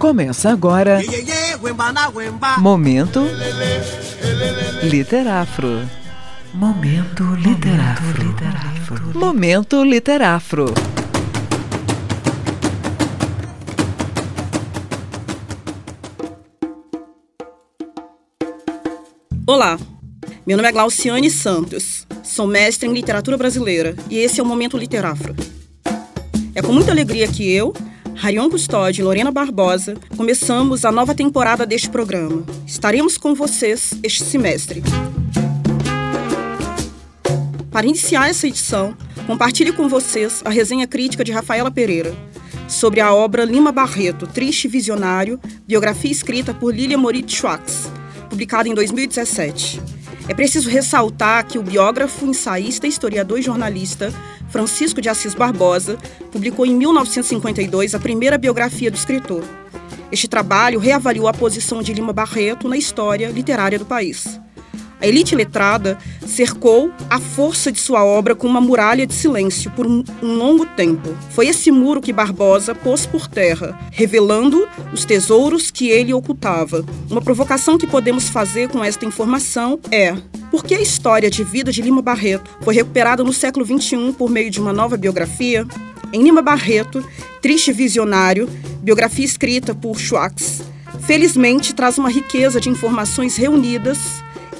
Começa agora. Momento Literafro. Momento Literafro. Momento Literafro. Olá, meu nome é Glauciane Santos, sou mestre em literatura brasileira e esse é o Momento Literafro. É com muita alegria que eu, Rarion Custódio e Lorena Barbosa, começamos a nova temporada deste programa. Estaremos com vocês este semestre. Para iniciar essa edição, compartilhe com vocês a resenha crítica de Rafaela Pereira sobre a obra Lima Barreto, Triste Visionário, biografia escrita por Lilia Moritz Schwartz, publicada em 2017. É preciso ressaltar que o biógrafo, ensaísta, historiador e jornalista Francisco de Assis Barbosa publicou em 1952 a primeira biografia do escritor. Este trabalho reavaliou a posição de Lima Barreto na história literária do país. A elite letrada cercou a força de sua obra com uma muralha de silêncio por um, longo tempo. Foi esse muro que Barbosa pôs por terra, revelando os tesouros que ele ocultava. Uma provocação que podemos fazer com esta informação é: por que a história de vida de Lima Barreto foi recuperada no século XXI por meio de uma nova biografia? Em Lima Barreto, Triste Visionário, biografia escrita por Schwartz, felizmente traz uma riqueza de informações reunidas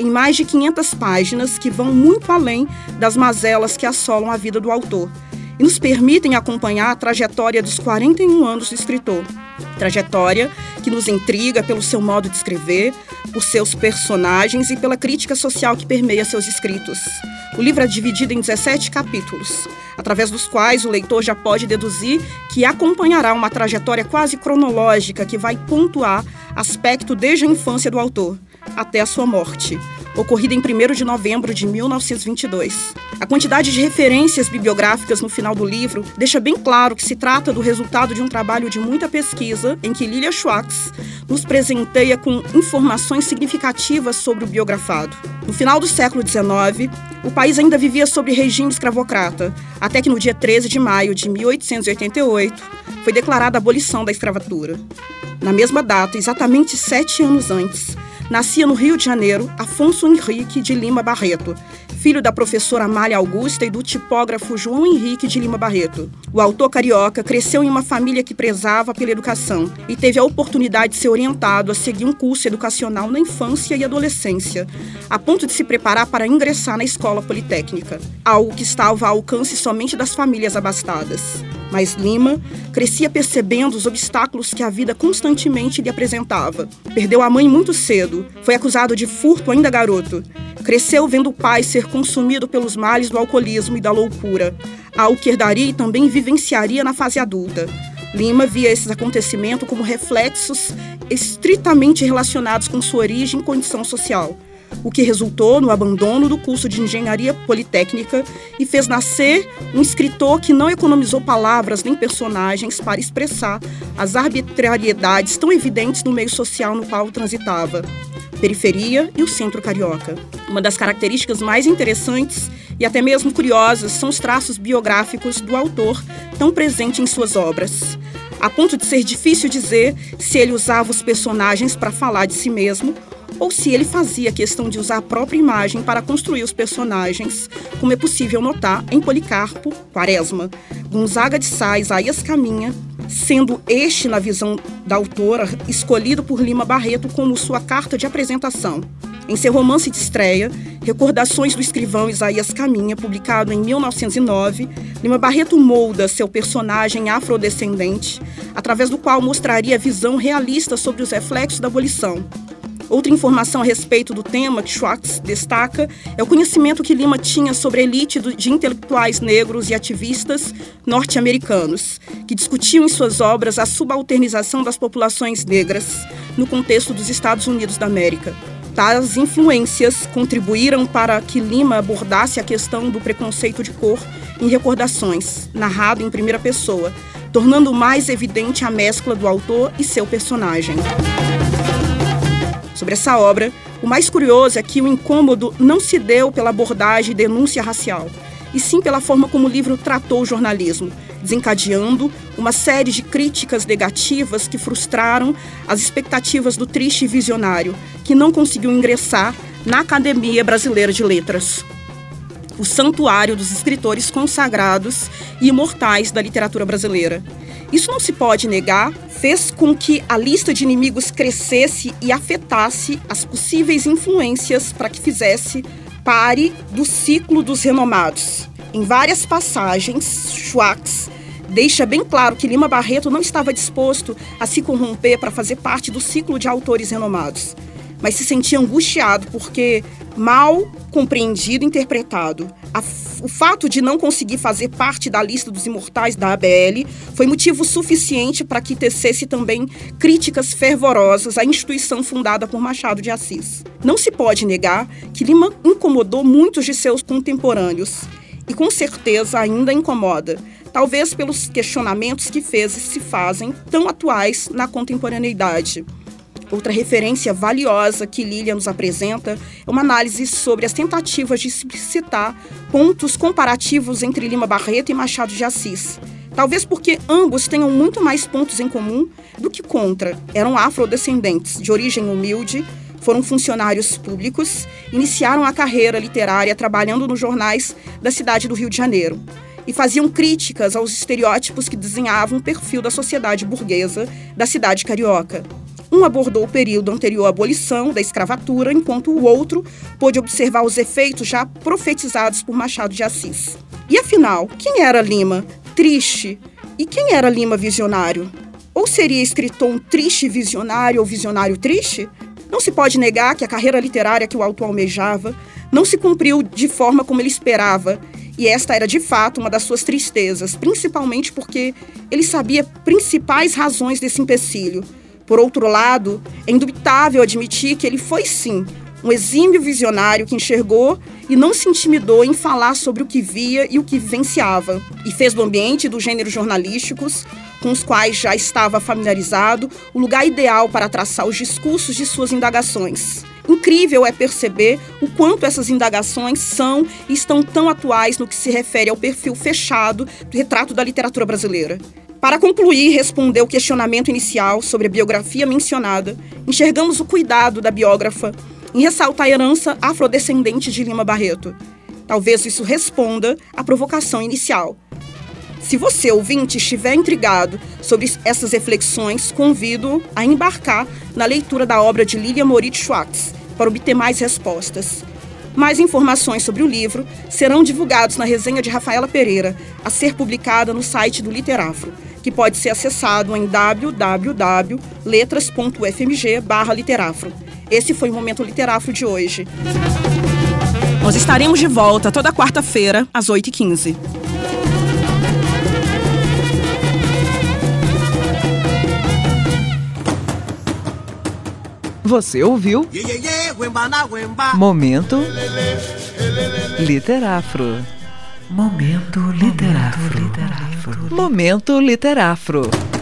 em mais de 500 páginas que vão muito além das mazelas que assolam a vida do autor e nos permitem acompanhar a trajetória dos 41 anos do escritor. Trajetória que nos intriga pelo seu modo de escrever, por seus personagens e pela crítica social que permeia seus escritos. O livro é dividido em 17 capítulos, através dos quais o leitor já pode deduzir que acompanhará uma trajetória quase cronológica que vai pontuar aspecto desde a infância do autor até a sua morte, ocorrida em 1 de novembro de 1922. A quantidade de referências bibliográficas no final do livro deixa bem claro que se trata do resultado de um trabalho de muita pesquisa em que Lilia Schwartz nos presenteia com informações significativas sobre o biografado. No final do século XIX, o país ainda vivia sob regime escravocrata, até que no dia 13 de maio de 1888 foi declarada a abolição da escravatura. Na mesma data, exatamente sete anos antes, nascia no Rio de Janeiro Afonso Henrique de Lima Barreto, filho da professora Amália Augusta e do tipógrafo João Henrique de Lima Barreto. O autor carioca cresceu em uma família que prezava pela educação e teve a oportunidade de ser orientado a seguir um curso educacional na infância e adolescência, a ponto de se preparar para ingressar na escola politécnica, algo que estava ao alcance somente das famílias abastadas. Mas Lima crescia percebendo os obstáculos que a vida constantemente lhe apresentava. Perdeu a mãe muito cedo, foi acusado de furto ainda garoto. Cresceu vendo o pai ser consumido pelos males do alcoolismo e da loucura, algo que herdaria e também vivenciaria na fase adulta. Lima via esses acontecimentos como reflexos estritamente relacionados com sua origem e condição social o que resultou no abandono do curso de engenharia politécnica e fez nascer um escritor que não economizou palavras nem personagens para expressar as arbitrariedades tão evidentes no meio social no qual transitava periferia e o centro carioca. Uma das características mais interessantes e até mesmo curiosas são os traços biográficos do autor tão presente em suas obras, a ponto de ser difícil dizer se ele usava os personagens para falar de si mesmo ou se ele fazia questão de usar a própria imagem para construir os personagens, como é possível notar em Policarpo, Quaresma, Gonzaga de Sá, Isaías Caminha, sendo este, na visão da autora, escolhido por Lima Barreto como sua carta de apresentação. Em seu romance de estreia, Recordações do Escrivão Isaías Caminha, publicado em 1909, Lima Barreto molda seu personagem afrodescendente, através do qual mostraria a visão realista sobre os reflexos da abolição, Outra informação a respeito do tema que Schwartz destaca é o conhecimento que Lima tinha sobre a elite de intelectuais negros e ativistas norte-americanos, que discutiam em suas obras a subalternização das populações negras no contexto dos Estados Unidos da América. Tais influências contribuíram para que Lima abordasse a questão do preconceito de cor em Recordações, narrado em primeira pessoa, tornando mais evidente a mescla do autor e seu personagem. Sobre essa obra, o mais curioso é que o incômodo não se deu pela abordagem e denúncia racial, e sim pela forma como o livro tratou o jornalismo, desencadeando uma série de críticas negativas que frustraram as expectativas do triste visionário, que não conseguiu ingressar na Academia Brasileira de Letras. O santuário dos escritores consagrados e imortais da literatura brasileira. Isso não se pode negar, fez com que a lista de inimigos crescesse e afetasse as possíveis influências para que fizesse pare do ciclo dos renomados. Em várias passagens, Schwartz deixa bem claro que Lima Barreto não estava disposto a se corromper para fazer parte do ciclo de autores renomados, mas se sentia angustiado porque mal compreendido e interpretado. A, o fato de não conseguir fazer parte da lista dos imortais da ABL foi motivo suficiente para que tecesse também críticas fervorosas à instituição fundada por Machado de Assis. Não se pode negar que Lima incomodou muitos de seus contemporâneos e com certeza ainda incomoda, talvez pelos questionamentos que fez e se fazem tão atuais na contemporaneidade. Outra referência valiosa que Lilian nos apresenta é uma análise sobre as tentativas de explicitar pontos comparativos entre Lima Barreto e Machado de Assis. Talvez porque ambos tenham muito mais pontos em comum do que contra. Eram afrodescendentes, de origem humilde, foram funcionários públicos, iniciaram a carreira literária trabalhando nos jornais da cidade do Rio de Janeiro e faziam críticas aos estereótipos que desenhavam o perfil da sociedade burguesa da cidade carioca. Um abordou o período anterior à abolição da escravatura, enquanto o outro pôde observar os efeitos já profetizados por Machado de Assis. E afinal, quem era Lima? Triste. E quem era Lima visionário? Ou seria escritor um triste visionário ou visionário triste? Não se pode negar que a carreira literária que o autor almejava não se cumpriu de forma como ele esperava, e esta era de fato uma das suas tristezas, principalmente porque ele sabia principais razões desse empecilho. Por outro lado, é indubitável admitir que ele foi sim um exímio visionário que enxergou e não se intimidou em falar sobre o que via e o que vivenciava, e fez do ambiente dos gêneros jornalísticos com os quais já estava familiarizado, o lugar ideal para traçar os discursos de suas indagações. Incrível é perceber o quanto essas indagações são e estão tão atuais no que se refere ao perfil fechado do retrato da literatura brasileira. Para concluir e responder o questionamento inicial sobre a biografia mencionada, enxergamos o cuidado da biógrafa em ressaltar a herança afrodescendente de Lima Barreto. Talvez isso responda à provocação inicial, se você, ouvinte, estiver intrigado sobre essas reflexões, convido a embarcar na leitura da obra de Lilian Moritz Schwartz para obter mais respostas. Mais informações sobre o livro serão divulgados na resenha de Rafaela Pereira, a ser publicada no site do Literafro, que pode ser acessado em www.letras.fmg/literafro. Esse foi o Momento Literafro de hoje. Nós estaremos de volta toda quarta-feira, às 8h15. Você ouviu? Momento Literafro. Momento Literafro. Momento Literafro.